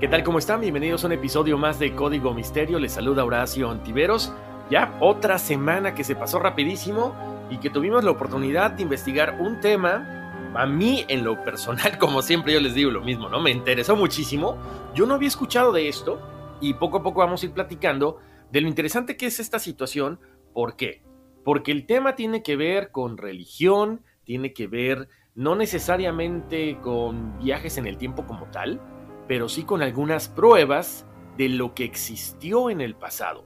¿Qué tal? ¿Cómo están? Bienvenidos a un episodio más de Código Misterio. Les saluda Horacio Antiveros. Ya otra semana que se pasó rapidísimo y que tuvimos la oportunidad de investigar un tema. A mí, en lo personal, como siempre yo les digo lo mismo, ¿no? Me interesó muchísimo. Yo no había escuchado de esto y poco a poco vamos a ir platicando de lo interesante que es esta situación. ¿Por qué? Porque el tema tiene que ver con religión, tiene que ver no necesariamente con viajes en el tiempo como tal, pero sí con algunas pruebas de lo que existió en el pasado.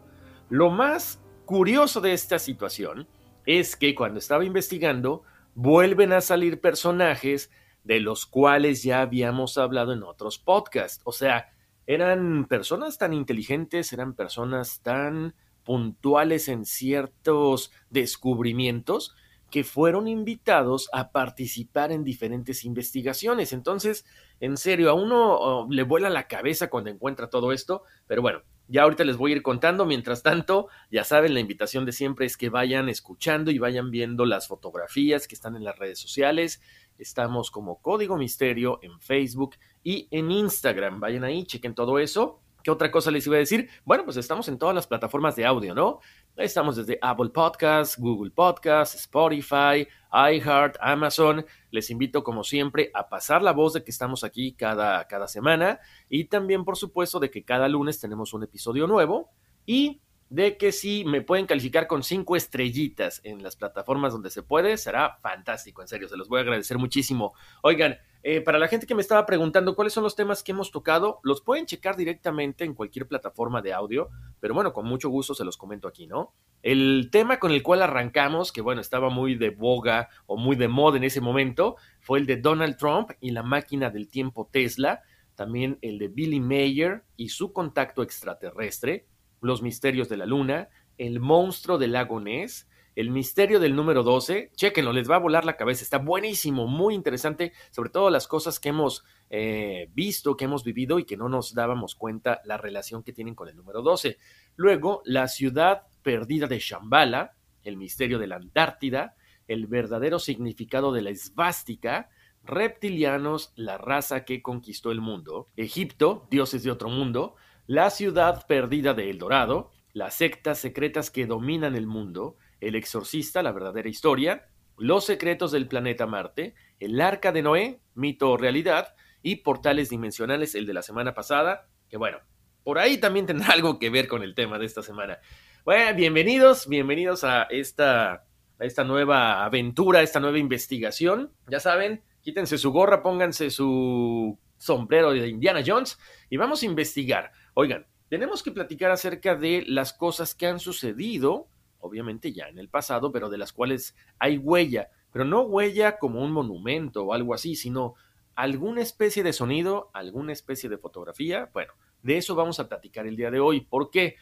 Lo más curioso de esta situación es que cuando estaba investigando, vuelven a salir personajes de los cuales ya habíamos hablado en otros podcasts. O sea, eran personas tan inteligentes, eran personas tan puntuales en ciertos descubrimientos que fueron invitados a participar en diferentes investigaciones. Entonces, en serio, a uno le vuela la cabeza cuando encuentra todo esto, pero bueno, ya ahorita les voy a ir contando. Mientras tanto, ya saben, la invitación de siempre es que vayan escuchando y vayan viendo las fotografías que están en las redes sociales. Estamos como Código Misterio en Facebook y en Instagram. Vayan ahí, chequen todo eso. ¿Qué otra cosa les iba a decir? Bueno, pues estamos en todas las plataformas de audio, ¿no? Estamos desde Apple Podcasts, Google Podcasts, Spotify, iHeart, Amazon. Les invito, como siempre, a pasar la voz de que estamos aquí cada, cada semana y también, por supuesto, de que cada lunes tenemos un episodio nuevo y de que si me pueden calificar con cinco estrellitas en las plataformas donde se puede, será fantástico, en serio, se los voy a agradecer muchísimo. Oigan, eh, para la gente que me estaba preguntando cuáles son los temas que hemos tocado, los pueden checar directamente en cualquier plataforma de audio, pero bueno, con mucho gusto se los comento aquí, ¿no? El tema con el cual arrancamos, que bueno, estaba muy de boga o muy de moda en ese momento, fue el de Donald Trump y la máquina del tiempo Tesla, también el de Billy Mayer y su contacto extraterrestre, los misterios de la luna, El monstruo del lago Ness, El misterio del número 12. Chequenlo, les va a volar la cabeza. Está buenísimo, muy interesante, sobre todo las cosas que hemos eh, visto, que hemos vivido y que no nos dábamos cuenta la relación que tienen con el número 12. Luego, La ciudad perdida de Shambhala, El misterio de la Antártida, El verdadero significado de la esvástica, reptilianos, la raza que conquistó el mundo, Egipto, dioses de otro mundo, la ciudad perdida de El Dorado, las sectas secretas que dominan el mundo, El exorcista, la verdadera historia, Los secretos del planeta Marte, El arca de Noé, mito o realidad, y Portales dimensionales, el de la semana pasada, que bueno, por ahí también tendrá algo que ver con el tema de esta semana. Bueno, bienvenidos, bienvenidos a esta, a esta nueva aventura, a esta nueva investigación. Ya saben, quítense su gorra, pónganse su sombrero de Indiana Jones y vamos a investigar. Oigan, tenemos que platicar acerca de las cosas que han sucedido, obviamente ya en el pasado, pero de las cuales hay huella, pero no huella como un monumento o algo así, sino alguna especie de sonido, alguna especie de fotografía. Bueno, de eso vamos a platicar el día de hoy. ¿Por qué?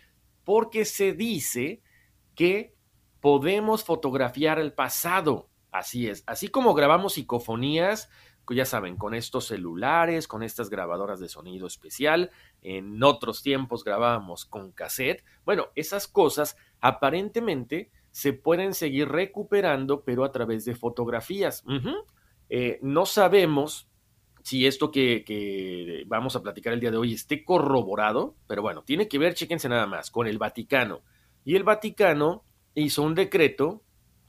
Porque se dice que podemos fotografiar el pasado. Así es, así como grabamos psicofonías, ya saben, con estos celulares, con estas grabadoras de sonido especial. En otros tiempos grabábamos con cassette. Bueno, esas cosas aparentemente se pueden seguir recuperando, pero a través de fotografías. Eh, no sabemos si esto que, que, vamos a platicar el día de hoy esté corroborado, pero bueno, tiene que ver, chéquense nada más, con el Vaticano. Y el Vaticano hizo un decreto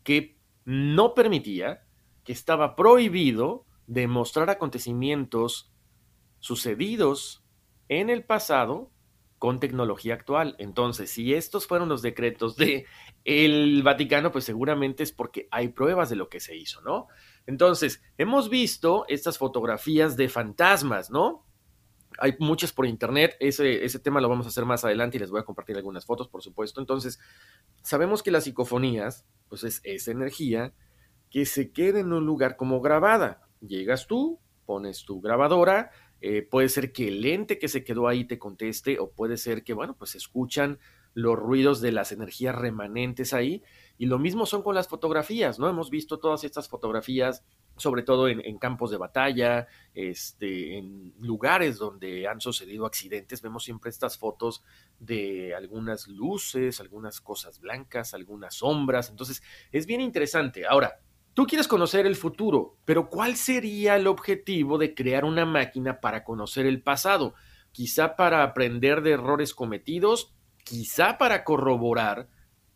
que no permitía, que estaba prohibido demostrar acontecimientos sucedidos en el pasado con tecnología actual. Entonces, si estos fueron los decretos de el Vaticano, pues seguramente es porque hay pruebas de lo que se hizo, ¿no? Entonces, hemos visto estas fotografías de fantasmas, ¿no? Hay muchas por internet, ese, ese tema lo vamos a hacer más adelante y les voy a compartir algunas fotos, por supuesto. Entonces, sabemos que las psicofonías, pues es esa energía que se queda en un lugar como grabada. Llegas tú, pones tu grabadora, eh, puede ser que el ente que se quedó ahí te conteste o puede ser que, bueno, pues escuchan los ruidos de las energías remanentes ahí. Y lo mismo son con las fotografías, ¿no? Hemos visto todas estas fotografías, sobre todo en, campos de batalla, este, en lugares donde han sucedido accidentes. Vemos siempre estas fotos de algunas luces, algunas cosas blancas, algunas sombras. Entonces, es bien interesante. Ahora, Tú quieres conocer el futuro, pero ¿cuál sería el objetivo de crear una máquina para conocer el pasado? Quizá para aprender de errores cometidos, quizá para corroborar,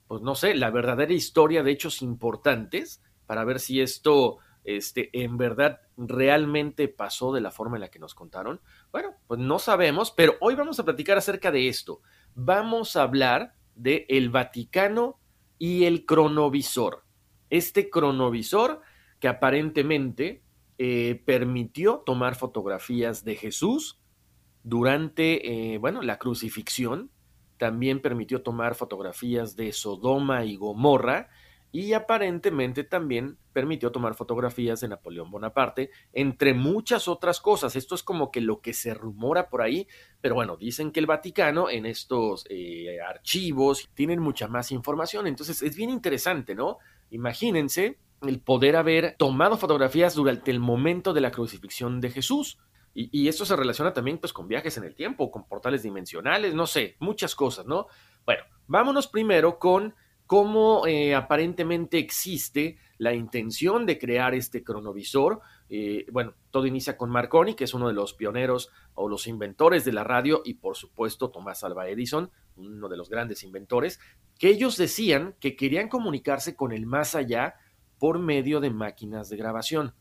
pues no sé, la verdadera historia de hechos importantes, para ver si esto este, en verdad realmente pasó de la forma en la que nos contaron. Bueno, pues no sabemos, pero hoy vamos a platicar acerca de esto. Vamos a hablar de el Vaticano y el cronovisor este cronovisor que aparentemente eh, permitió tomar fotografías de Jesús durante, eh, bueno, la crucifixión, también permitió tomar fotografías de Sodoma y Gomorra y aparentemente también permitió tomar fotografías de Napoleón Bonaparte, entre muchas otras cosas. Esto es como que lo que se rumora por ahí, pero bueno, dicen que el Vaticano en estos eh, archivos tienen mucha más información, entonces es bien interesante, ¿no? Imagínense el poder haber tomado fotografías durante el momento de la crucifixión de Jesús. Y, esto se relaciona también pues con viajes en el tiempo, con portales dimensionales, no sé, muchas cosas, ¿no? Bueno, vámonos primero con cómo eh, aparentemente existe la intención de crear este cronovisor. Eh, bueno, todo inicia con Marconi, que es uno de los pioneros o los inventores de la radio, y por supuesto Tomás Alva Edison, uno de los grandes inventores, que ellos decían que querían comunicarse con el más allá por medio de máquinas de grabación.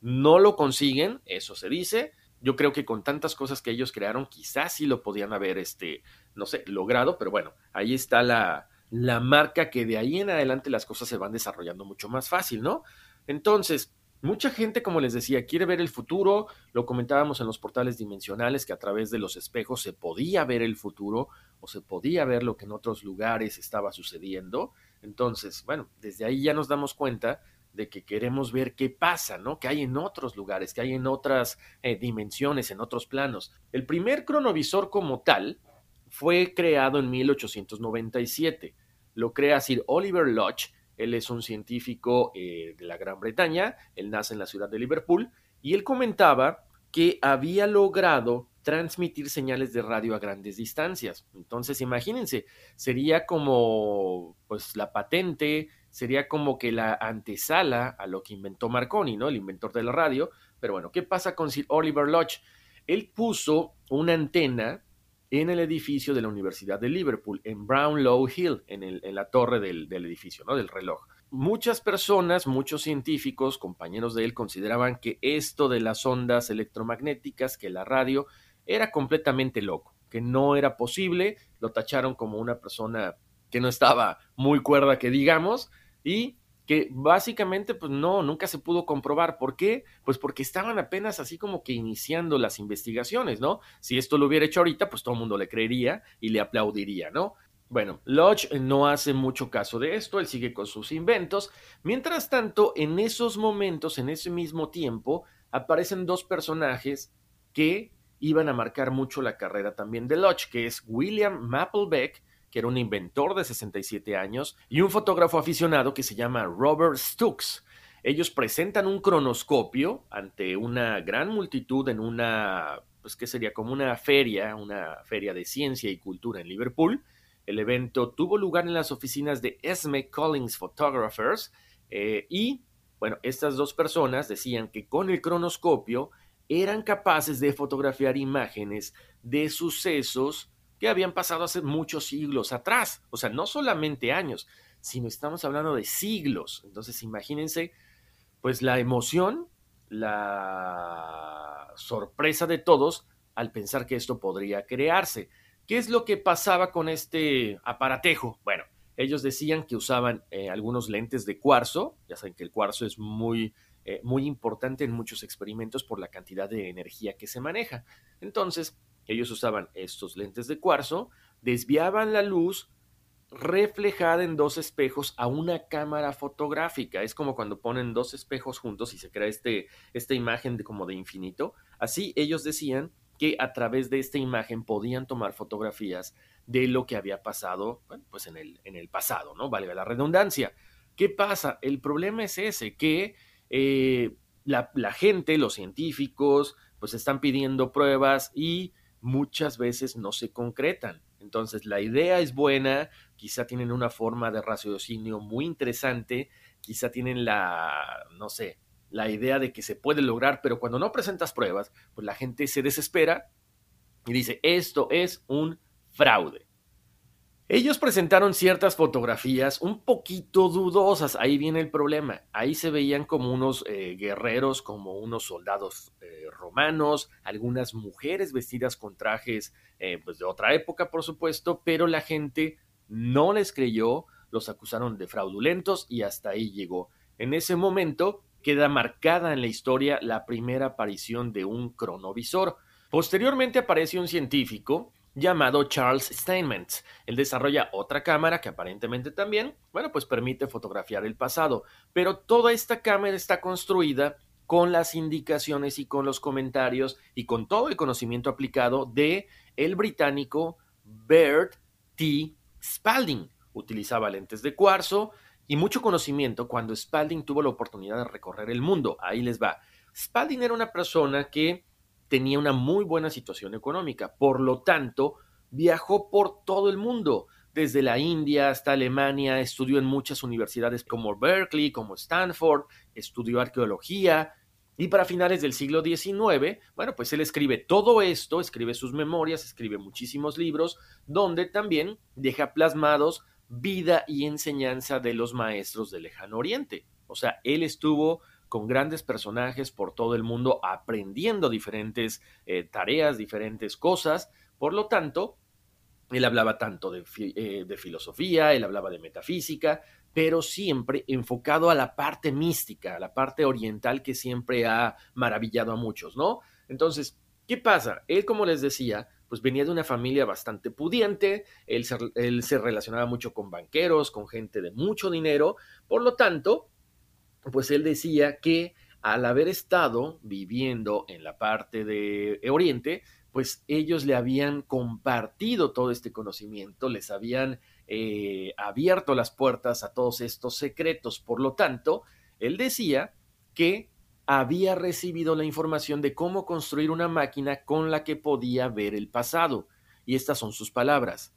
No lo consiguen, eso se dice. Yo creo que con tantas cosas que ellos crearon, quizás sí lo podían haber, este, no sé, logrado, pero bueno, ahí está la, la marca que de ahí en adelante las cosas se van desarrollando mucho más fácil, ¿no? Entonces, Mucha gente, como les decía, quiere ver el futuro, lo comentábamos en los portales dimensionales, que a través de los espejos se podía ver el futuro o se podía ver lo que en otros lugares estaba sucediendo. Entonces, bueno, desde ahí ya nos damos cuenta de que queremos ver qué pasa, ¿no? Que hay en otros lugares, que hay en otras eh, dimensiones, en otros planos. El primer cronovisor como tal fue creado en 1897. Lo crea Sir Oliver Lodge él es un científico eh, de la Gran Bretaña, él nace en la ciudad de Liverpool y él comentaba que había logrado transmitir señales de radio a grandes distancias. Entonces, imagínense, sería como pues la patente, sería como que la antesala a lo que inventó Marconi, ¿no? El inventor de la radio. Pero bueno, ¿qué pasa con Sir Oliver Lodge? Él puso una antena en el edificio de la Universidad de Liverpool, en Brownlow Hill, en, la torre del, edificio, ¿no? del reloj. Muchas personas, muchos científicos, compañeros de él, consideraban que esto de las ondas electromagnéticas, que la radio, era completamente loco, que no era posible, lo tacharon como una persona que no estaba muy cuerda, que digamos, y que básicamente pues no, nunca se pudo comprobar. ¿Por qué? Pues porque estaban apenas así como que iniciando las investigaciones, ¿no? Si esto lo hubiera hecho ahorita, pues todo el mundo le creería y le aplaudiría, ¿no? Bueno, Lodge no hace mucho caso de esto, él sigue con sus inventos. Mientras tanto, en esos momentos, en ese mismo tiempo, aparecen dos personajes que iban a marcar mucho la carrera también de Lodge, que es William Maplebeck que era un inventor de 67 años, y un fotógrafo aficionado que se llama Robert Stokes. Ellos presentan un cronoscopio ante una gran multitud en una, pues que sería como una feria, una feria de ciencia y cultura en Liverpool. El evento tuvo lugar en las oficinas de Esme Collins Photographers eh, y, bueno, estas dos personas decían que con el cronoscopio eran capaces de fotografiar imágenes de sucesos que habían pasado hace muchos siglos atrás. O sea, no solamente años, sino estamos hablando de siglos. Entonces, imagínense pues la emoción, la sorpresa de todos al pensar que esto podría crearse. ¿Qué es lo que pasaba con este aparatejo? Bueno, ellos decían que usaban eh, algunos lentes de cuarzo, ya saben que el cuarzo es muy, eh, muy importante en muchos experimentos por la cantidad de energía que se maneja. Entonces, ellos usaban estos lentes de cuarzo, desviaban la luz reflejada en dos espejos a una cámara fotográfica. Es como cuando ponen dos espejos juntos y se crea este, esta imagen de como de infinito. Así ellos decían que a través de esta imagen podían tomar fotografías de lo que había pasado, pues en el, en el pasado, ¿no? Valga la redundancia. ¿Qué pasa? El problema es ese, que eh, la, la gente, los científicos, pues están pidiendo pruebas y muchas veces no se concretan. Entonces, la idea es buena, quizá tienen una forma de raciocinio muy interesante, quizá tienen la, no sé, la idea de que se puede lograr, pero cuando no presentas pruebas, pues la gente se desespera y dice, esto es un fraude. Ellos presentaron ciertas fotografías un poquito dudosas, ahí viene el problema. Ahí se veían como unos eh, guerreros, como unos soldados eh, romanos, algunas mujeres vestidas con trajes eh, pues de otra época, por supuesto, pero la gente no les creyó, los acusaron de fraudulentos y hasta ahí llegó. En ese momento queda marcada en la historia la primera aparición de un cronovisor. Posteriormente aparece un científico llamado Charles Steinmetz. Él desarrolla otra cámara que aparentemente también, bueno, pues permite fotografiar el pasado, pero toda esta cámara está construida con las indicaciones y con los comentarios y con todo el conocimiento aplicado de el británico Bert T. Spalding. Utilizaba lentes de cuarzo y mucho conocimiento cuando Spalding tuvo la oportunidad de recorrer el mundo. Ahí les va. Spalding era una persona que tenía una muy buena situación económica. Por lo tanto, viajó por todo el mundo, desde la India hasta Alemania, estudió en muchas universidades como Berkeley, como Stanford, estudió arqueología. Y para finales del siglo XIX, bueno, pues él escribe todo esto, escribe sus memorias, escribe muchísimos libros, donde también deja plasmados vida y enseñanza de los maestros del lejano oriente. O sea, él estuvo con grandes personajes por todo el mundo aprendiendo diferentes eh, tareas, diferentes cosas. Por lo tanto, él hablaba tanto de, eh, de, filosofía, él hablaba de metafísica, pero siempre enfocado a la parte mística, a la parte oriental que siempre ha maravillado a muchos, ¿no? Entonces, ¿qué pasa? Él, como les decía, pues venía de una familia bastante pudiente, él él se relacionaba mucho con banqueros, con gente de mucho dinero, por lo tanto, pues él decía que al haber estado viviendo en la parte de Oriente, pues ellos le habían compartido todo este conocimiento, les habían eh, abierto las puertas a todos estos secretos. Por lo tanto, él decía que había recibido la información de cómo construir una máquina con la que podía ver el pasado. Y estas son sus palabras.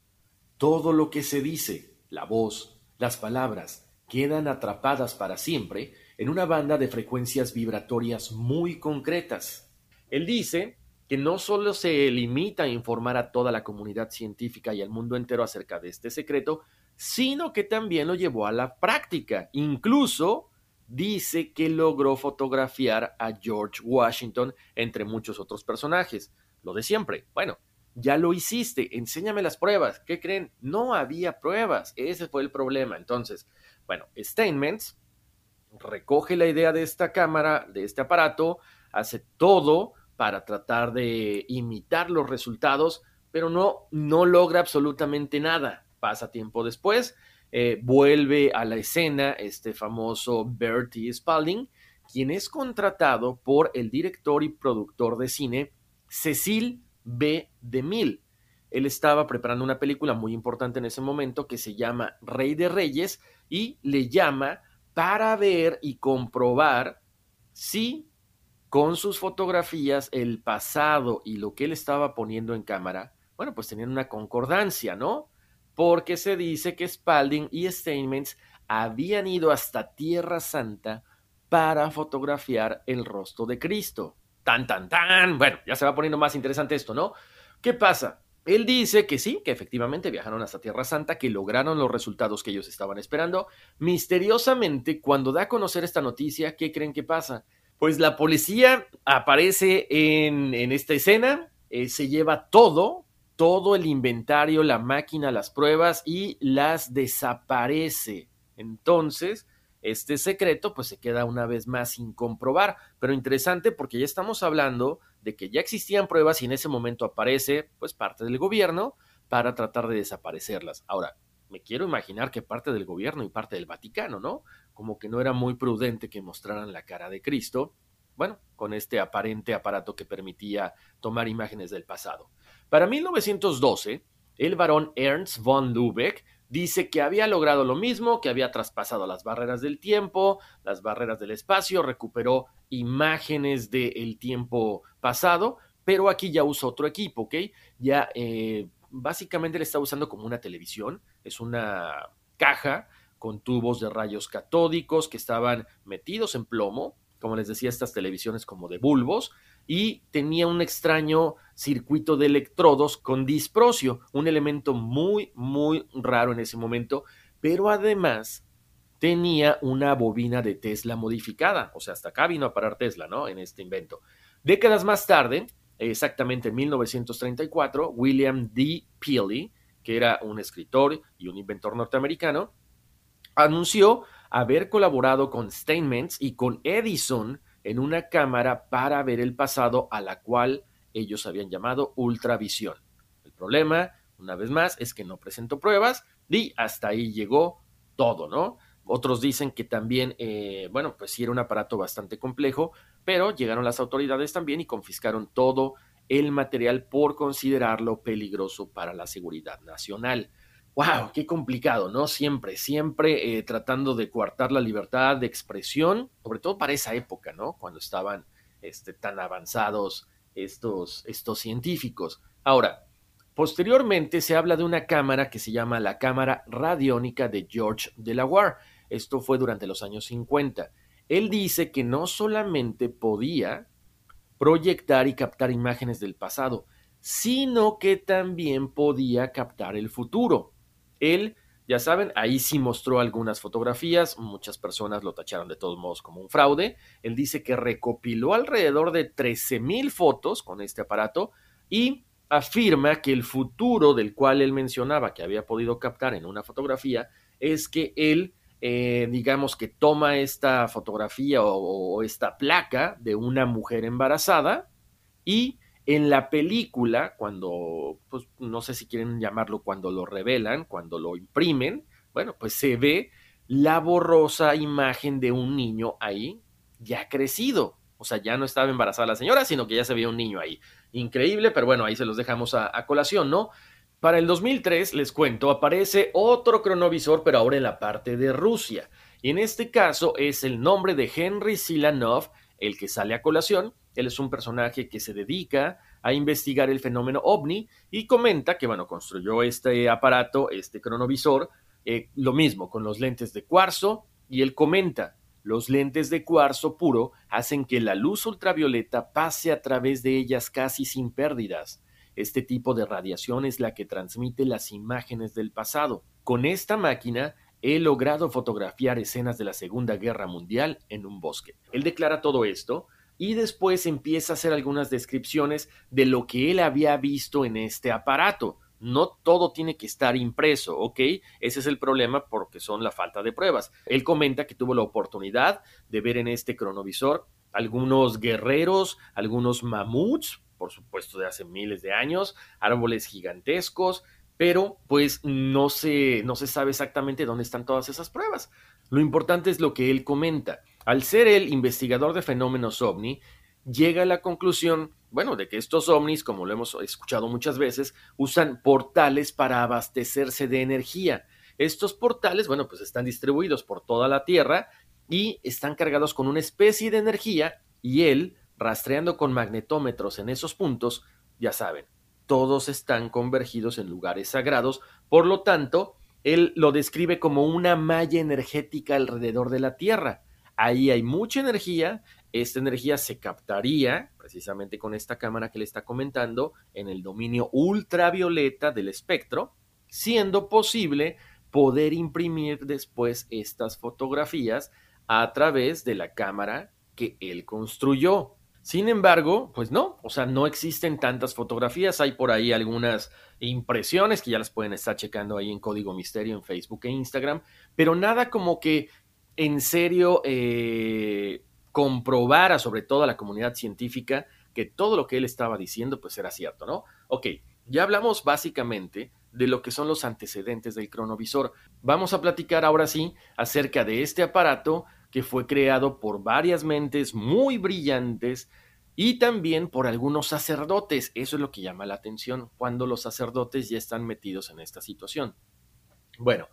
Todo lo que se dice, la voz, las palabras, quedan atrapadas para siempre en una banda de frecuencias vibratorias muy concretas. Él dice que no solo se limita a informar a toda la comunidad científica y al mundo entero acerca de este secreto, sino que también lo llevó a la práctica. Incluso dice que logró fotografiar a George Washington entre muchos otros personajes. Lo de siempre. Bueno, ya lo hiciste, enséñame las pruebas. ¿Qué creen? No había pruebas. Ese fue el problema. Entonces, bueno, Steinmetz recoge la idea de esta cámara, de este aparato, hace todo para tratar de imitar los resultados, pero no, no logra absolutamente nada. Pasa tiempo después, eh, vuelve a la escena este famoso Bertie Spalding, quien es contratado por el director y productor de cine Cecil B. DeMille. Él estaba preparando una película muy importante en ese momento que se llama Rey de Reyes y le llama para ver y comprobar si con sus fotografías el pasado y lo que él estaba poniendo en cámara, bueno, pues tenían una concordancia, ¿no? Porque se dice que Spalding y Steinmetz habían ido hasta Tierra Santa para fotografiar el rostro de Cristo. Tan, tan, tan. Bueno, ya se va poniendo más interesante esto, ¿no? ¿Qué pasa? Él dice que sí, que efectivamente viajaron hasta Tierra Santa, que lograron los resultados que ellos estaban esperando. Misteriosamente, cuando da a conocer esta noticia, ¿qué creen que pasa? Pues la policía aparece en, esta escena, eh, se lleva todo, todo el inventario, la máquina, las pruebas y las desaparece. Entonces, este secreto pues se queda una vez más sin comprobar, pero interesante porque ya estamos hablando de que ya existían pruebas y en ese momento aparece pues parte del gobierno para tratar de desaparecerlas. Ahora, me quiero imaginar que parte del gobierno y parte del Vaticano, ¿no? Como que no era muy prudente que mostraran la cara de Cristo, bueno, con este aparente aparato que permitía tomar imágenes del pasado. Para 1912, el varón Ernst von Lübeck dice que había logrado lo mismo, que había traspasado las barreras del tiempo, las barreras del espacio, recuperó imágenes del tiempo pasado, pero aquí ya usa otro equipo, ¿ok? Ya eh, básicamente le está usando como una televisión, es una caja con tubos de rayos catódicos que estaban metidos en plomo, como les decía, estas televisiones como de bulbos, y tenía un extraño circuito de electrodos con disprocio, un elemento muy, muy raro en ese momento, pero además tenía una bobina de Tesla modificada, o sea, hasta acá vino a parar Tesla, ¿no? En este invento. Décadas más tarde, exactamente en 1934, William D. Peely, que era un escritor y un inventor norteamericano, anunció haber colaborado con Steinmetz y con Edison en una cámara para ver el pasado a la cual ellos habían llamado ultravisión. El problema, una vez más, es que no presentó pruebas y hasta ahí llegó todo, ¿no? Otros dicen que también, eh, bueno, pues sí era un aparato bastante complejo, pero llegaron las autoridades también y confiscaron todo el material por considerarlo peligroso para la seguridad nacional wow, qué complicado, ¿no? Siempre, siempre eh, tratando de coartar la libertad de expresión, sobre todo para esa época, ¿no? Cuando estaban este, tan avanzados estos, estos científicos. Ahora, posteriormente se habla de una cámara que se llama la cámara radiónica de George Delaware. Esto fue durante los años 50. Él dice que no solamente podía proyectar y captar imágenes del pasado, sino que también podía captar el futuro. Él, ya saben, ahí sí mostró algunas fotografías, muchas personas lo tacharon de todos modos como un fraude. Él dice que recopiló alrededor de 13.000 fotos con este aparato y afirma que el futuro del cual él mencionaba que había podido captar en una fotografía es que él, eh, digamos que toma esta fotografía o esta placa de una mujer embarazada y en la película, cuando, pues no sé si quieren llamarlo cuando lo revelan, cuando lo imprimen, bueno, pues se ve la borrosa imagen de un niño ahí ya crecido. O sea, ya no estaba embarazada la señora, sino que ya se veía un niño ahí. Increíble, pero bueno, ahí se los dejamos a, colación, ¿no? Para el 2003, les cuento, aparece otro cronovisor, pero ahora en la parte de Rusia. Y en este caso es el nombre de Henry Silanov, el que sale a colación, él es un personaje que se dedica a investigar el fenómeno ovni y comenta que, bueno, construyó este aparato, este cronovisor, eh, lo mismo con los lentes de cuarzo y él comenta, los lentes de cuarzo puro hacen que la luz ultravioleta pase a través de ellas casi sin pérdidas. Este tipo de radiación es la que transmite las imágenes del pasado. Con esta máquina he logrado fotografiar escenas de la Segunda Guerra Mundial en un bosque. Él declara todo esto y después empieza a hacer algunas descripciones de lo que él había visto en este aparato. No todo tiene que estar impreso, ¿ok? Ese es el problema porque son la falta de pruebas. Él comenta que tuvo la oportunidad de ver en este cronovisor algunos guerreros, algunos mamuts, por supuesto de hace miles de años, árboles gigantescos, pero pues no se, no se sabe exactamente dónde están todas esas pruebas. Lo importante es lo que él comenta. Al ser el investigador de fenómenos ovni, llega a la conclusión, bueno, de que estos ovnis, como lo hemos escuchado muchas veces, usan portales para abastecerse de energía. Estos portales, bueno, pues están distribuidos por toda la Tierra y están cargados con una especie de energía y él, rastreando con magnetómetros en esos puntos, ya saben, todos están convergidos en lugares sagrados, por lo tanto, él lo describe como una malla energética alrededor de la Tierra. Ahí hay mucha energía, esta energía se captaría precisamente con esta cámara que le está comentando en el dominio ultravioleta del espectro, siendo posible poder imprimir después estas fotografías a través de la cámara que él construyó. Sin embargo, pues no, o sea, no existen tantas fotografías, hay por ahí algunas impresiones que ya las pueden estar checando ahí en Código Misterio en Facebook e Instagram, pero nada como que en serio eh, comprobara sobre todo a la comunidad científica que todo lo que él estaba diciendo pues era cierto, ¿no? Ok, ya hablamos básicamente de lo que son los antecedentes del cronovisor. Vamos a platicar ahora sí acerca de este aparato que fue creado por varias mentes muy brillantes y también por algunos sacerdotes. Eso es lo que llama la atención cuando los sacerdotes ya están metidos en esta situación. Bueno,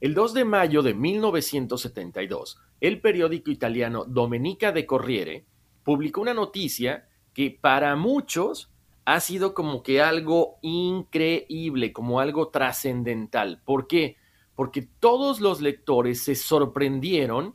el 2 de mayo de 1972, el periódico italiano Domenica de Corriere publicó una noticia que para muchos ha sido como que algo increíble, como algo trascendental. ¿Por qué? Porque todos los lectores se sorprendieron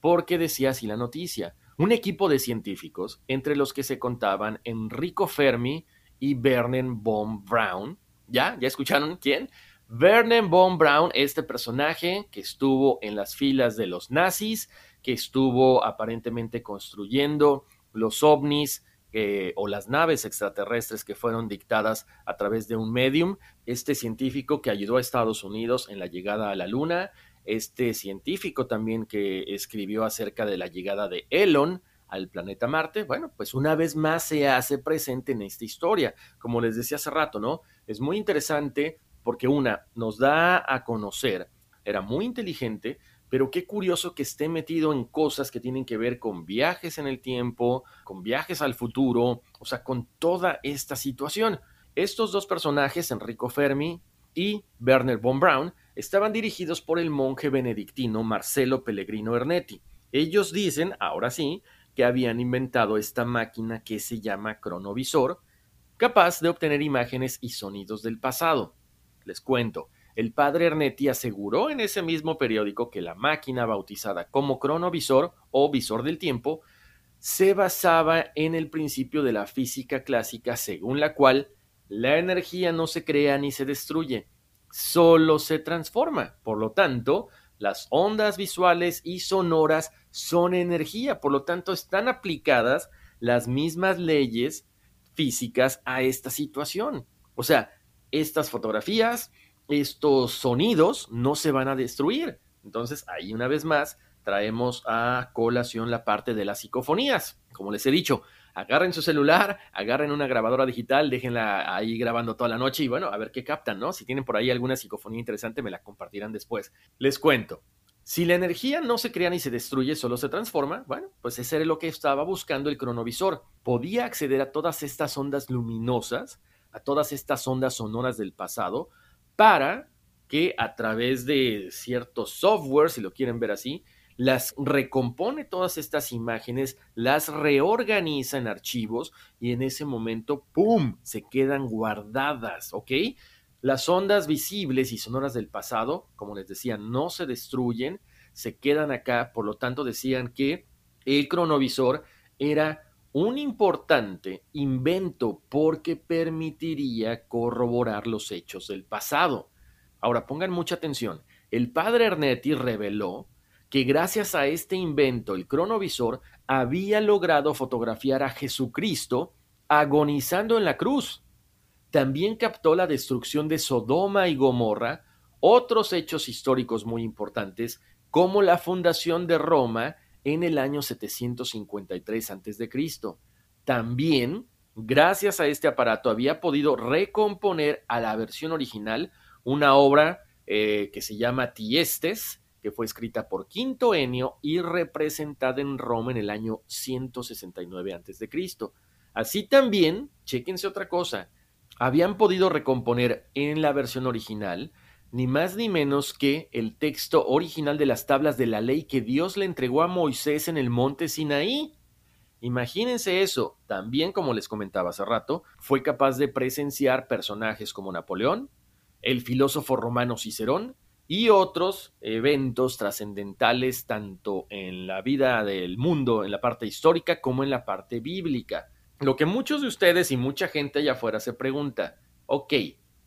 porque decía así la noticia. Un equipo de científicos, entre los que se contaban Enrico Fermi y Werner von Braun, ¿ya? ¿Ya escucharon quién? Werner von Braun, este personaje que estuvo en las filas de los nazis, que estuvo aparentemente construyendo los ovnis eh, o las naves extraterrestres que fueron dictadas a través de un medium, este científico que ayudó a Estados Unidos en la llegada a la Luna, este científico también que escribió acerca de la llegada de Elon al planeta Marte, bueno, pues una vez más se hace presente en esta historia. Como les decía hace rato, ¿no? Es muy interesante porque una nos da a conocer, era muy inteligente, pero qué curioso que esté metido en cosas que tienen que ver con viajes en el tiempo, con viajes al futuro, o sea, con toda esta situación. Estos dos personajes, Enrico Fermi y Werner von Braun, estaban dirigidos por el monje benedictino Marcelo Pellegrino Ernetti. Ellos dicen, ahora sí, que habían inventado esta máquina que se llama cronovisor, capaz de obtener imágenes y sonidos del pasado. Les cuento, el padre Ernetti aseguró en ese mismo periódico que la máquina bautizada como cronovisor o visor del tiempo se basaba en el principio de la física clásica según la cual la energía no se crea ni se destruye, solo se transforma. Por lo tanto, las ondas visuales y sonoras son energía, por lo tanto están aplicadas las mismas leyes físicas a esta situación. O sea, estas fotografías, estos sonidos no se van a destruir. Entonces, ahí una vez más traemos a colación la parte de las psicofonías. Como les he dicho, agarren su celular, agarren una grabadora digital, déjenla ahí grabando toda la noche y bueno, a ver qué captan, ¿no? Si tienen por ahí alguna psicofonía interesante, me la compartirán después. Les cuento. Si la energía no se crea ni se destruye, solo se transforma, bueno, pues ese era lo que estaba buscando el cronovisor. Podía acceder a todas estas ondas luminosas, a todas estas ondas sonoras del pasado, para que a través de ciertos software, si lo quieren ver así, las recompone todas estas imágenes, las reorganiza en archivos y en ese momento, ¡pum!, se quedan guardadas, ¿ok? Las ondas visibles y sonoras del pasado, como les decía, no se destruyen, se quedan acá, por lo tanto decían que el cronovisor era un importante invento porque permitiría corroborar los hechos del pasado. Ahora pongan mucha atención, el padre Ernetti reveló que gracias a este invento el cronovisor había logrado fotografiar a Jesucristo agonizando en la cruz. También captó la destrucción de Sodoma y Gomorra, otros hechos históricos muy importantes, como la fundación de Roma en el año 753 a.C. También, gracias a este aparato, había podido recomponer a la versión original una obra eh, que se llama Tiestes, que fue escrita por Quinto Enio y representada en Roma en el año 169 a.C. Así también, chéquense otra cosa, habían podido recomponer en la versión original ni más ni menos que el texto original de las tablas de la ley que Dios le entregó a Moisés en el monte Sinaí. Imagínense eso. También, como les comentaba hace rato, fue capaz de presenciar personajes como Napoleón, el filósofo romano Cicerón y otros eventos trascendentales tanto en la vida del mundo, en la parte histórica, como en la parte bíblica. Lo que muchos de ustedes y mucha gente allá afuera se pregunta, ok,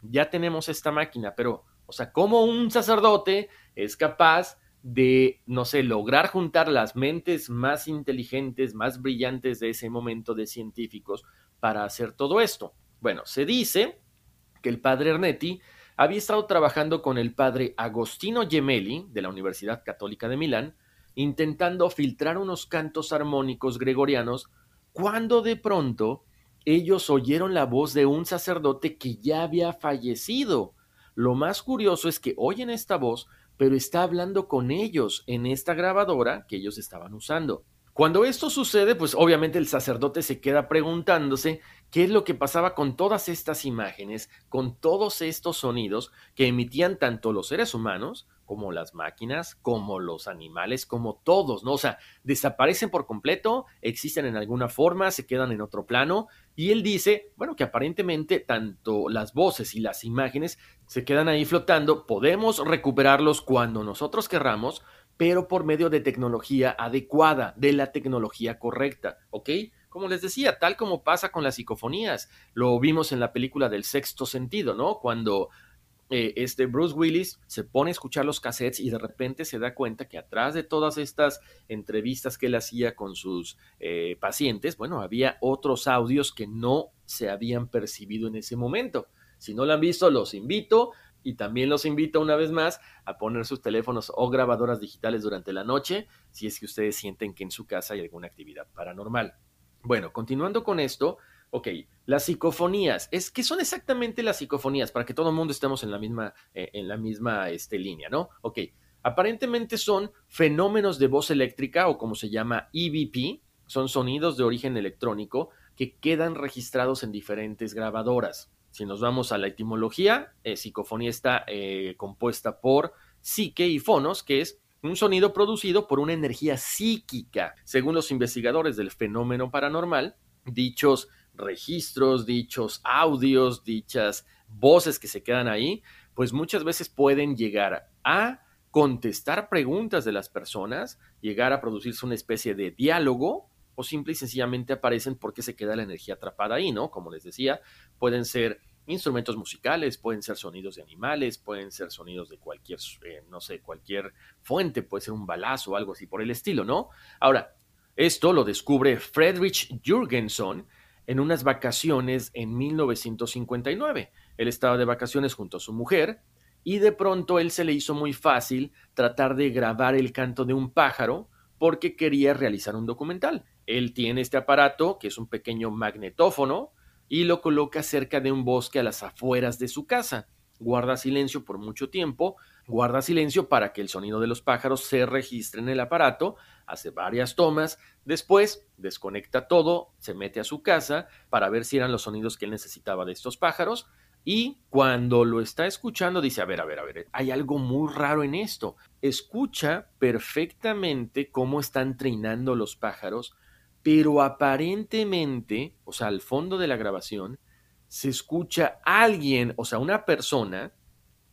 ya tenemos esta máquina, pero, o sea, ¿cómo un sacerdote es capaz de, no sé, lograr juntar las mentes más inteligentes, más brillantes de ese momento de científicos para hacer todo esto? Bueno, se dice que el padre Ernetti había estado trabajando con el padre Agostino Gemelli de la Universidad Católica de Milán, intentando filtrar unos cantos armónicos gregorianos, cuando de pronto ellos oyeron la voz de un sacerdote que ya había fallecido. Lo más curioso es que oyen esta voz, pero está hablando con ellos en esta grabadora que ellos estaban usando. Cuando esto sucede, pues obviamente el sacerdote se queda preguntándose qué es lo que pasaba con todas estas imágenes, con todos estos sonidos que emitían tanto los seres humanos como las máquinas, como los animales, como todos, ¿no? O sea, desaparecen por completo, existen en alguna forma, se quedan en otro plano, y él dice, bueno, que aparentemente tanto las voces y las imágenes se quedan ahí flotando, podemos recuperarlos cuando nosotros querramos, pero por medio de tecnología adecuada, de la tecnología correcta, ¿ok? Como les decía, tal como pasa con las psicofonías, lo vimos en la película del sexto sentido, ¿no? Cuando eh, este Bruce Willis se pone a escuchar los cassettes y de repente se da cuenta que atrás de todas estas entrevistas que él hacía con sus eh, pacientes, bueno, había otros audios que no se habían percibido en ese momento. Si no lo han visto, los invito y también los invito una vez más a poner sus teléfonos o grabadoras digitales durante la noche si es que ustedes sienten que en su casa hay alguna actividad paranormal. Bueno, continuando con esto, Ok, las psicofonías. Es que son exactamente las psicofonías para que todo el mundo estemos en la misma, eh, en la misma este, línea, ¿no? Ok, aparentemente son fenómenos de voz eléctrica o como se llama EVP, son sonidos de origen electrónico que quedan registrados en diferentes grabadoras. Si nos vamos a la etimología, eh, psicofonía está eh, compuesta por psique y fonos, que es un sonido producido por una energía psíquica. Según los investigadores del fenómeno paranormal, dichos registros, dichos audios, dichas voces que se quedan ahí, pues muchas veces pueden llegar a contestar preguntas de las personas, llegar a producirse una especie de diálogo o simple y sencillamente aparecen porque se queda la energía atrapada ahí, ¿no? Como les decía, pueden ser instrumentos musicales, pueden ser sonidos de animales, pueden ser sonidos de cualquier, eh, no sé, cualquier fuente, puede ser un balazo o algo así por el estilo, ¿no? Ahora, esto lo descubre Friedrich Jürgenson en unas vacaciones en 1959. Él estaba de vacaciones junto a su mujer y de pronto él se le hizo muy fácil tratar de grabar el canto de un pájaro porque quería realizar un documental. Él tiene este aparato que es un pequeño magnetófono y lo coloca cerca de un bosque a las afueras de su casa. Guarda silencio por mucho tiempo, guarda silencio para que el sonido de los pájaros se registre en el aparato hace varias tomas, después desconecta todo, se mete a su casa para ver si eran los sonidos que él necesitaba de estos pájaros y cuando lo está escuchando dice, a ver, a ver, a ver, hay algo muy raro en esto. Escucha perfectamente cómo están treinando los pájaros, pero aparentemente, o sea, al fondo de la grabación, se escucha alguien, o sea, una persona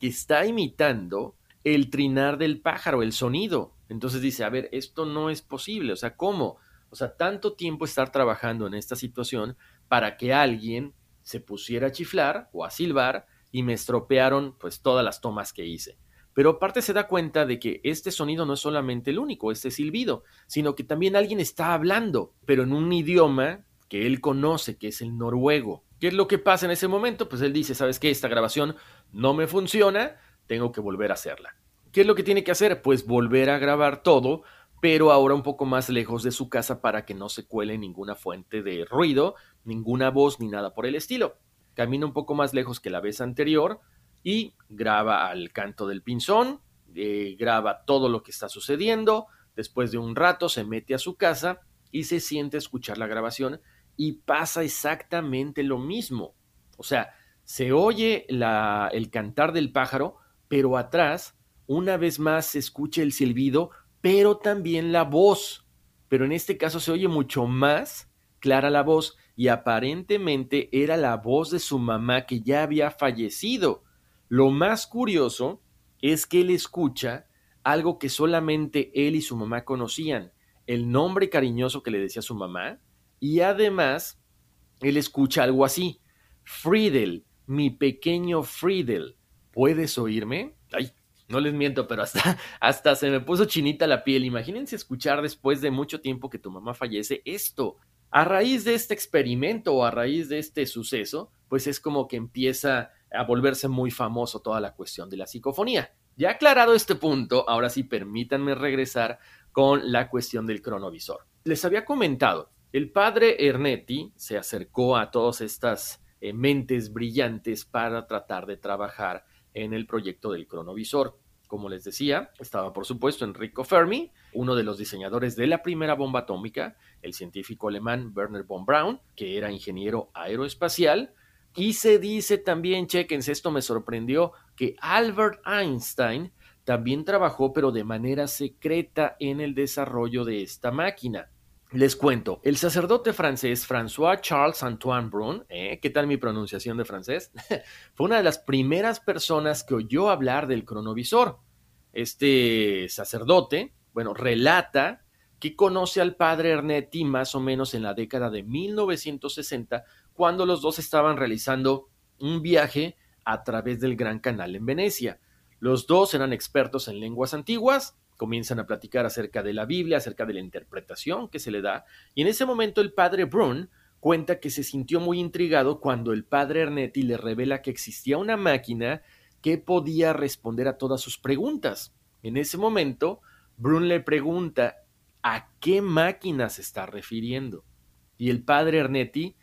que está imitando el trinar del pájaro, el sonido. Entonces dice, a ver, esto no es posible, o sea, ¿cómo? O sea, tanto tiempo estar trabajando en esta situación para que alguien se pusiera a chiflar o a silbar y me estropearon pues todas las tomas que hice. Pero aparte se da cuenta de que este sonido no es solamente el único, este silbido, sino que también alguien está hablando, pero en un idioma que él conoce, que es el noruego. ¿Qué es lo que pasa en ese momento? Pues él dice, ¿sabes qué? Esta grabación no me funciona, tengo que volver a hacerla. ¿Qué es lo que tiene que hacer? Pues volver a grabar todo, pero ahora un poco más lejos de su casa para que no se cuele ninguna fuente de ruido, ninguna voz ni nada por el estilo. Camina un poco más lejos que la vez anterior y graba al canto del pinzón, eh, graba todo lo que está sucediendo, después de un rato se mete a su casa y se siente a escuchar la grabación y pasa exactamente lo mismo. O sea, se oye el cantar del pájaro, pero atrás, una vez más se escucha el silbido, pero también la voz. Pero en este caso se oye mucho más clara la voz y aparentemente era la voz de su mamá que ya había fallecido. Lo más curioso es que él escucha algo que solamente él y su mamá conocían, el nombre cariñoso que le decía su mamá, y además él escucha algo así, Friedel, mi pequeño Friedel, ¿puedes oírme? Ay, no les miento, pero hasta, hasta se me puso chinita la piel. Imagínense escuchar después de mucho tiempo que tu mamá fallece esto. A raíz de este experimento o a raíz de este suceso, pues es como que empieza a volverse muy famoso toda la cuestión de la psicofonía. Ya aclarado este punto, ahora sí permítanme regresar con la cuestión del cronovisor. Les había comentado, el padre Ernetti se acercó a todas estas eh, mentes brillantes para tratar de trabajar en el proyecto del cronovisor. Como les decía, estaba por supuesto Enrico Fermi, uno de los diseñadores de la primera bomba atómica, el científico alemán Werner von Braun, que era ingeniero aeroespacial, y se dice también, chequense, esto me sorprendió, que Albert Einstein también trabajó, pero de manera secreta, en el desarrollo de esta máquina. Les cuento, el sacerdote francés François Charles Antoine Brun, ¿eh? ¿qué tal mi pronunciación de francés? Fue una de las primeras personas que oyó hablar del cronovisor. Este sacerdote, bueno, relata que conoce al padre Ernetti más o menos en la década de 1960, cuando los dos estaban realizando un viaje a través del Gran Canal en Venecia. Los dos eran expertos en lenguas antiguas, comienzan a platicar acerca de la Biblia, acerca de la interpretación que se le da, y en ese momento el padre Brun cuenta que se sintió muy intrigado cuando el padre Ernetti le revela que existía una máquina que podía responder a todas sus preguntas. En ese momento, Brun le pregunta a qué máquina se está refiriendo. Y el padre Ernetti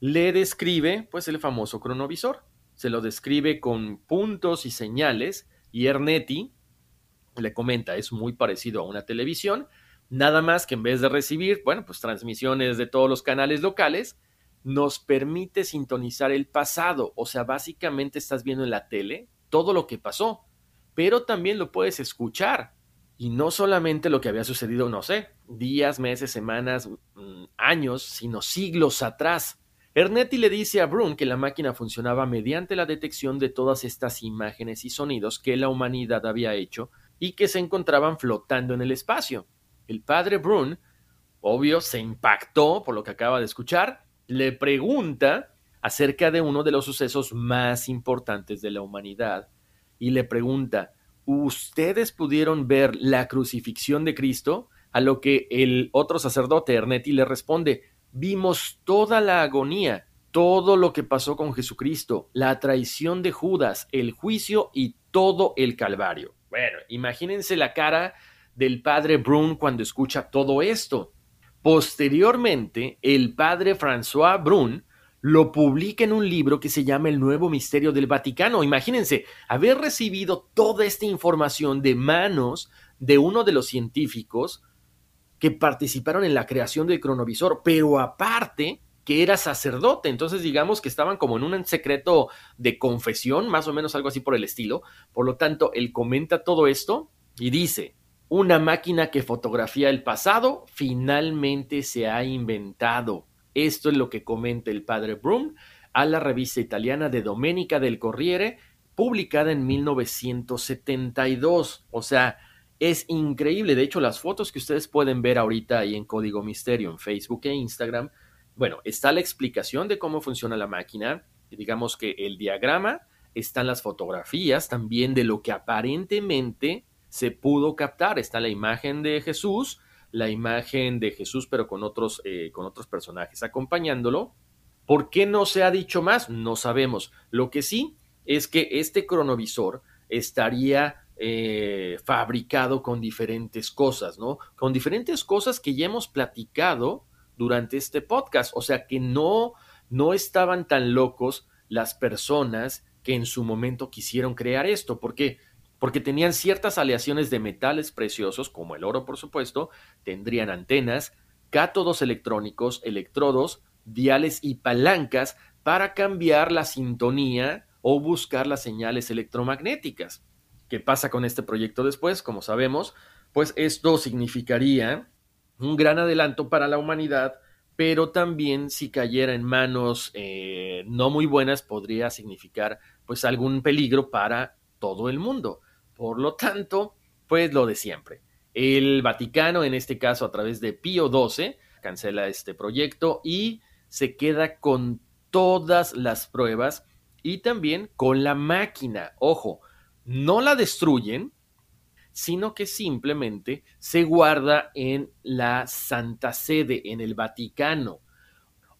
le describe, pues, el famoso cronovisor. Se lo describe con puntos y señales, y Ernetti, le comenta, es muy parecido a una televisión, nada más que en vez de recibir, bueno, pues transmisiones de todos los canales locales, nos permite sintonizar el pasado, o sea, básicamente estás viendo en la tele todo lo que pasó, pero también lo puedes escuchar. Y no solamente lo que había sucedido, no sé, días, meses, semanas, mm, años, sino siglos atrás. Ernetti le dice a Brun que la máquina funcionaba mediante la detección de todas estas imágenes y sonidos que la humanidad había hecho y que se encontraban flotando en el espacio. El padre Brun, obvio, se impactó por lo que acaba de escuchar, le pregunta acerca de uno de los sucesos más importantes de la humanidad y le pregunta, ¿ustedes pudieron ver la crucifixión de Cristo? A lo que el otro sacerdote, Ernetti, le responde, vimos toda la agonía, todo lo que pasó con Jesucristo, la traición de Judas, el juicio y todo el Calvario. Bueno, imagínense la cara del padre Brun cuando escucha todo esto. Posteriormente, el padre François Brun lo publica en un libro que se llama El Nuevo Misterio del Vaticano. Imagínense haber recibido toda esta información de manos de uno de los científicos que participaron en la creación del cronovisor, pero aparte que era sacerdote, entonces digamos que estaban como en un secreto de confesión, más o menos algo así por el estilo. Por lo tanto, él comenta todo esto y dice, una máquina que fotografía el pasado finalmente se ha inventado. Esto es lo que comenta el padre Brum a la revista italiana de Domenica del Corriere, publicada en 1972. O sea, es increíble. De hecho, las fotos que ustedes pueden ver ahorita ahí en Código Misterio en Facebook e Instagram bueno, está la explicación de cómo funciona la máquina, digamos que el diagrama, están las fotografías también de lo que aparentemente se pudo captar. Está la imagen de Jesús, la imagen de Jesús, pero con otros, eh, con otros personajes acompañándolo. ¿Por qué no se ha dicho más? No sabemos. Lo que sí es que este cronovisor estaría eh, fabricado con diferentes cosas, ¿no? Con diferentes cosas que ya hemos platicado durante este podcast. O sea que no, no estaban tan locos las personas que en su momento quisieron crear esto. ¿Por qué? Porque tenían ciertas aleaciones de metales preciosos, como el oro, por supuesto, tendrían antenas, cátodos electrónicos, electrodos, diales y palancas para cambiar la sintonía o buscar las señales electromagnéticas. ¿Qué pasa con este proyecto después? Como sabemos, pues esto significaría un gran adelanto para la humanidad, pero también si cayera en manos eh, no muy buenas podría significar pues algún peligro para todo el mundo. Por lo tanto, pues lo de siempre. El Vaticano, en este caso a través de Pío XII, cancela este proyecto y se queda con todas las pruebas y también con la máquina. Ojo, no la destruyen, sino que simplemente se guarda en la Santa Sede, en el Vaticano.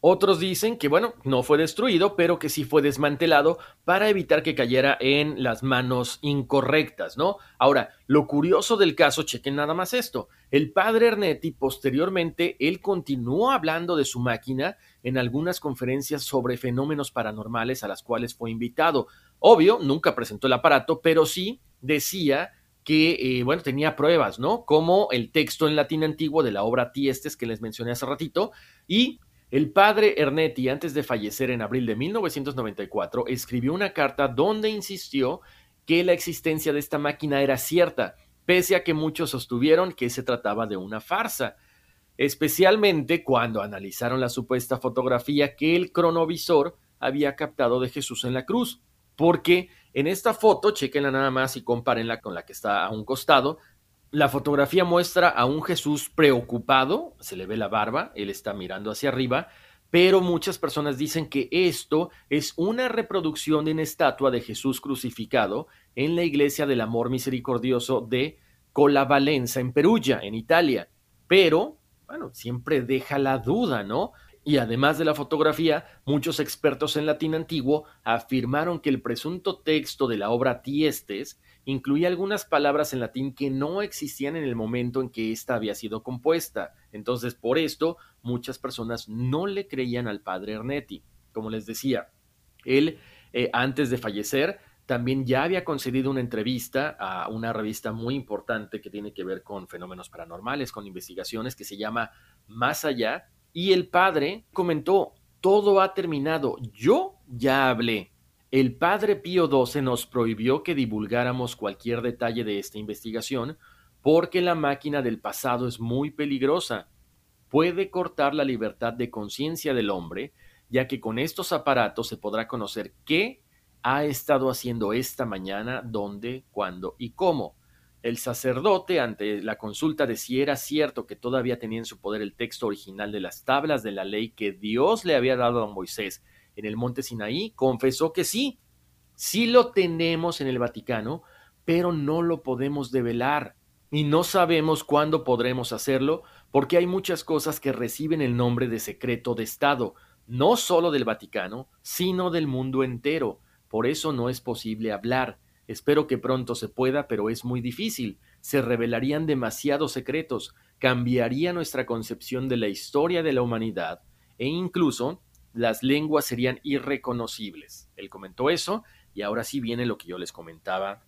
Otros dicen que, bueno, no fue destruido, pero que sí fue desmantelado para evitar que cayera en las manos incorrectas, ¿no? Ahora, lo curioso del caso, chequen nada más esto. El padre Ernetti, posteriormente, él continuó hablando de su máquina en algunas conferencias sobre fenómenos paranormales a las cuales fue invitado. Obvio, nunca presentó el aparato, pero sí decía que, eh, bueno, tenía pruebas, ¿no? Como el texto en latín antiguo de la obra Tiestes que les mencioné hace ratito y el padre Ernetti, antes de fallecer en abril de 1994, escribió una carta donde insistió que la existencia de esta máquina era cierta, pese a que muchos sostuvieron que se trataba de una farsa, especialmente cuando analizaron la supuesta fotografía que el cronovisor había captado de Jesús en la cruz, porque en esta foto, chequenla nada más y compárenla con la que está a un costado, la fotografía muestra a un Jesús preocupado, se le ve la barba, él está mirando hacia arriba, pero muchas personas dicen que esto es una reproducción de una estatua de Jesús crucificado en la iglesia del amor misericordioso de Colavalenza en Perugia, en Italia. Pero, bueno, siempre deja la duda, ¿no? Y además de la fotografía, muchos expertos en latín antiguo afirmaron que el presunto texto de la obra Tiestes incluía algunas palabras en latín que no existían en el momento en que ésta había sido compuesta. Entonces, por esto, muchas personas no le creían al padre Ernetti. Como les decía, él, eh, antes de fallecer, también ya había concedido una entrevista a una revista muy importante que tiene que ver con fenómenos paranormales, con investigaciones, que se llama Más allá. Y el padre comentó, todo ha terminado, yo ya hablé, el padre Pío XII nos prohibió que divulgáramos cualquier detalle de esta investigación porque la máquina del pasado es muy peligrosa. Puede cortar la libertad de conciencia del hombre, ya que con estos aparatos se podrá conocer qué ha estado haciendo esta mañana, dónde, cuándo y cómo. El sacerdote, ante la consulta de si era cierto que todavía tenía en su poder el texto original de las tablas de la ley que Dios le había dado a Moisés en el monte Sinaí, confesó que sí, sí lo tenemos en el Vaticano, pero no lo podemos develar y no sabemos cuándo podremos hacerlo porque hay muchas cosas que reciben el nombre de secreto de Estado, no solo del Vaticano, sino del mundo entero. Por eso no es posible hablar. Espero que pronto se pueda, pero es muy difícil. Se revelarían demasiados secretos, cambiaría nuestra concepción de la historia de la humanidad e incluso las lenguas serían irreconocibles. Él comentó eso y ahora sí viene lo que yo les comentaba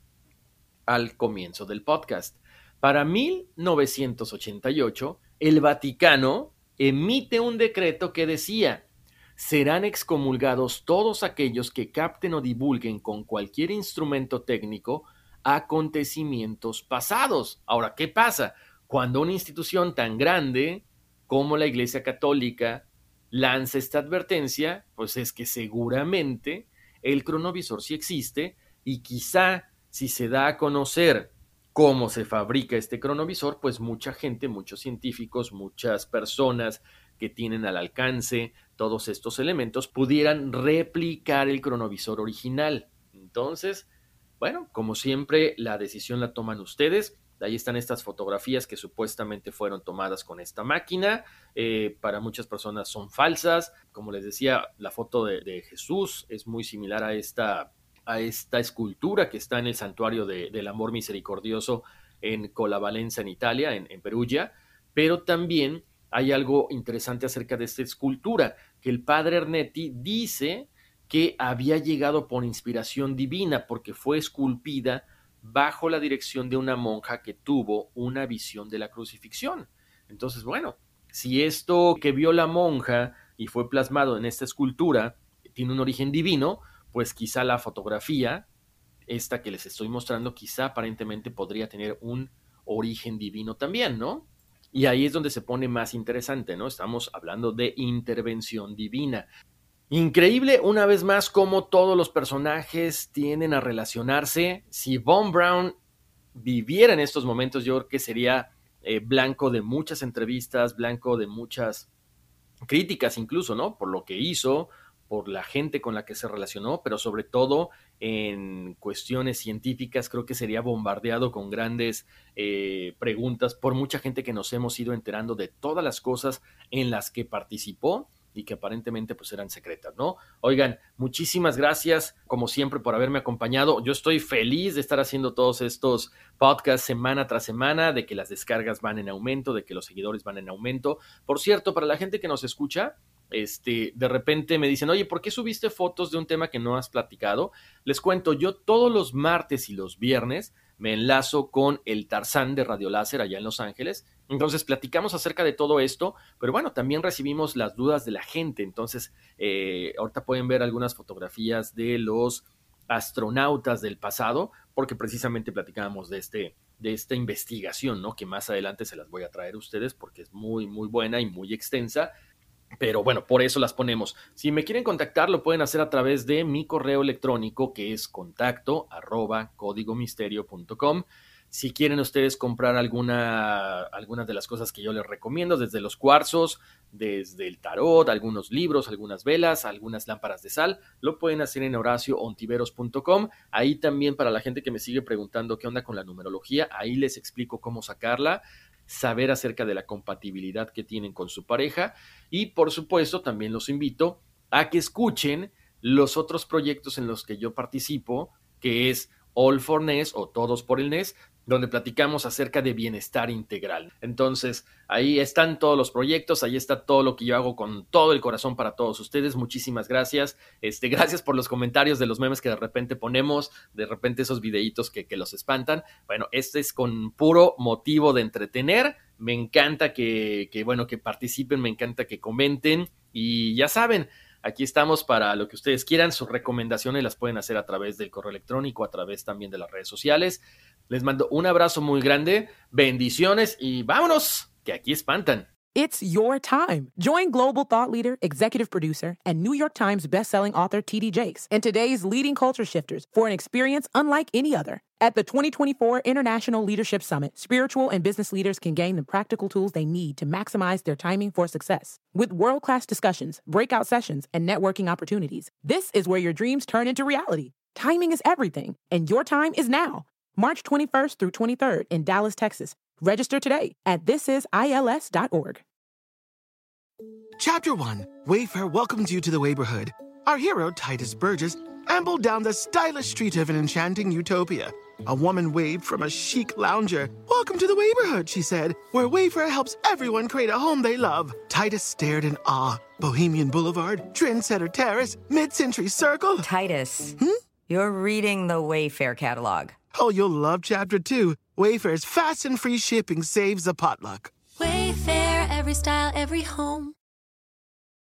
al comienzo del podcast. Para 1988, el Vaticano emite un decreto que decía, serán excomulgados todos aquellos que capten o divulguen con cualquier instrumento técnico acontecimientos pasados. Ahora, ¿qué pasa? Cuando una institución tan grande como la Iglesia Católica lanza esta advertencia, pues es que seguramente el cronovisor sí existe y quizá si se da a conocer cómo se fabrica este cronovisor, pues mucha gente, muchos científicos, muchas personas que tienen al alcance todos estos elementos pudieran replicar el cronovisor original. Entonces, bueno, como siempre, la decisión la toman ustedes. Ahí están estas fotografías que supuestamente fueron tomadas con esta máquina. Eh, para muchas personas son falsas. Como les decía, la foto de, Jesús es muy similar a esta, a esta escultura que está en el santuario del amor misericordioso en Colavalenza, en Italia, en, en Perugia. Pero también hay algo interesante acerca de esta escultura, que el padre Ernetti dice que había llegado por inspiración divina porque fue esculpida bajo la dirección de una monja que tuvo una visión de la crucifixión. Entonces, bueno, si esto que vio la monja y fue plasmado en esta escultura tiene un origen divino, pues quizá la fotografía esta que les estoy mostrando quizá aparentemente podría tener un origen divino también, ¿no? Y ahí es donde se pone más interesante, ¿no? Estamos hablando de intervención divina. Increíble una vez más cómo todos los personajes tienden a relacionarse. Si Von Brown viviera en estos momentos, yo creo que sería eh, blanco de muchas entrevistas, blanco de muchas críticas incluso, ¿no? Por lo que hizo, por la gente con la que se relacionó, pero sobre todo en cuestiones científicas, creo que sería bombardeado con grandes eh, preguntas por mucha gente que nos hemos ido enterando de todas las cosas en las que participó y que aparentemente pues eran secretas, ¿no? Oigan, muchísimas gracias como siempre por haberme acompañado. Yo estoy feliz de estar haciendo todos estos podcasts semana tras semana, de que las descargas van en aumento, de que los seguidores van en aumento. Por cierto, para la gente que nos escucha, este, de repente me dicen, oye, ¿por qué subiste fotos de un tema que no has platicado? Les cuento, yo todos los martes y los viernes me enlazo con el Tarzán de Radio Láser allá en Los Ángeles. Entonces platicamos acerca de todo esto, pero bueno, también recibimos las dudas de la gente. Entonces, eh, ahorita pueden ver algunas fotografías de los astronautas del pasado, porque precisamente platicábamos de este de esta investigación, ¿no? Que más adelante se las voy a traer a ustedes porque es muy, muy buena y muy extensa. Pero bueno, por eso las ponemos. Si me quieren contactar, lo pueden hacer a través de mi correo electrónico, que es contacto arroba códigomisterio.com. Si quieren ustedes comprar alguna, algunas de las cosas que yo les recomiendo, desde los cuarzos, desde el tarot, algunos libros, algunas velas, algunas lámparas de sal, lo pueden hacer en horacioontiveros.com. Ahí también para la gente que me sigue preguntando qué onda con la numerología, ahí les explico cómo sacarla saber acerca de la compatibilidad que tienen con su pareja. Y por supuesto también los invito a que escuchen los otros proyectos en los que yo participo, que es All for NES o Todos por el NES, donde platicamos acerca de bienestar integral. Entonces, ahí están todos los proyectos, ahí está todo lo que yo hago con todo el corazón para todos ustedes. Muchísimas gracias. Este, gracias por los comentarios de los memes que de repente ponemos, de repente esos videitos que, que los espantan. Bueno, este es con puro motivo de entretener. Me encanta que, que, bueno, que participen, me encanta que comenten y ya saben, Aquí estamos para lo que ustedes quieran. Sus recomendaciones las pueden hacer a través del correo electrónico, a través también de las redes sociales. Les mando un abrazo muy grande, bendiciones y vámonos, que aquí espantan. It's your time. Join global thought leader, executive producer, and New York Times bestselling author TD Jakes and today's leading culture shifters for an experience unlike any other. At the 2024 International Leadership Summit, spiritual and business leaders can gain the practical tools they need to maximize their timing for success. With world class discussions, breakout sessions, and networking opportunities, this is where your dreams turn into reality. Timing is everything, and your time is now. March 21st through 23rd in Dallas, Texas. Register today at thisisils.org. Chapter 1 Wayfair welcomes you to the neighborhood. Our hero, Titus Burgess, ambled down the stylish street of an enchanting utopia. A woman waved from a chic lounger. Welcome to the neighborhood, she said, where Wayfair helps everyone create a home they love. Titus stared in awe. Bohemian Boulevard, Trendsetter Terrace, Mid Century Circle. Titus, Hmm? you're reading the Wayfair catalog. Oh, you'll love Chapter 2. Wayfair's fast and free shipping saves a potluck. Wayfair, every style, every home.